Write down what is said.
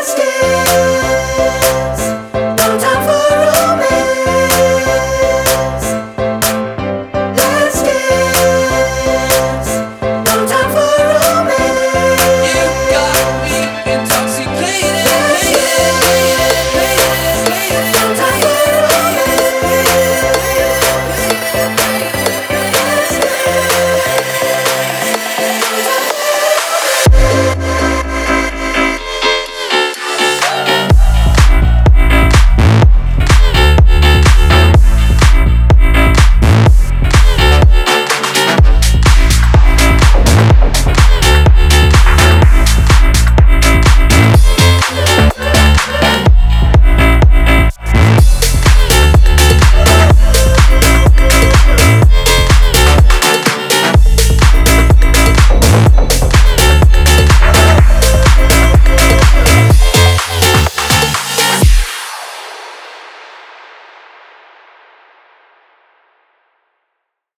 Let's stay.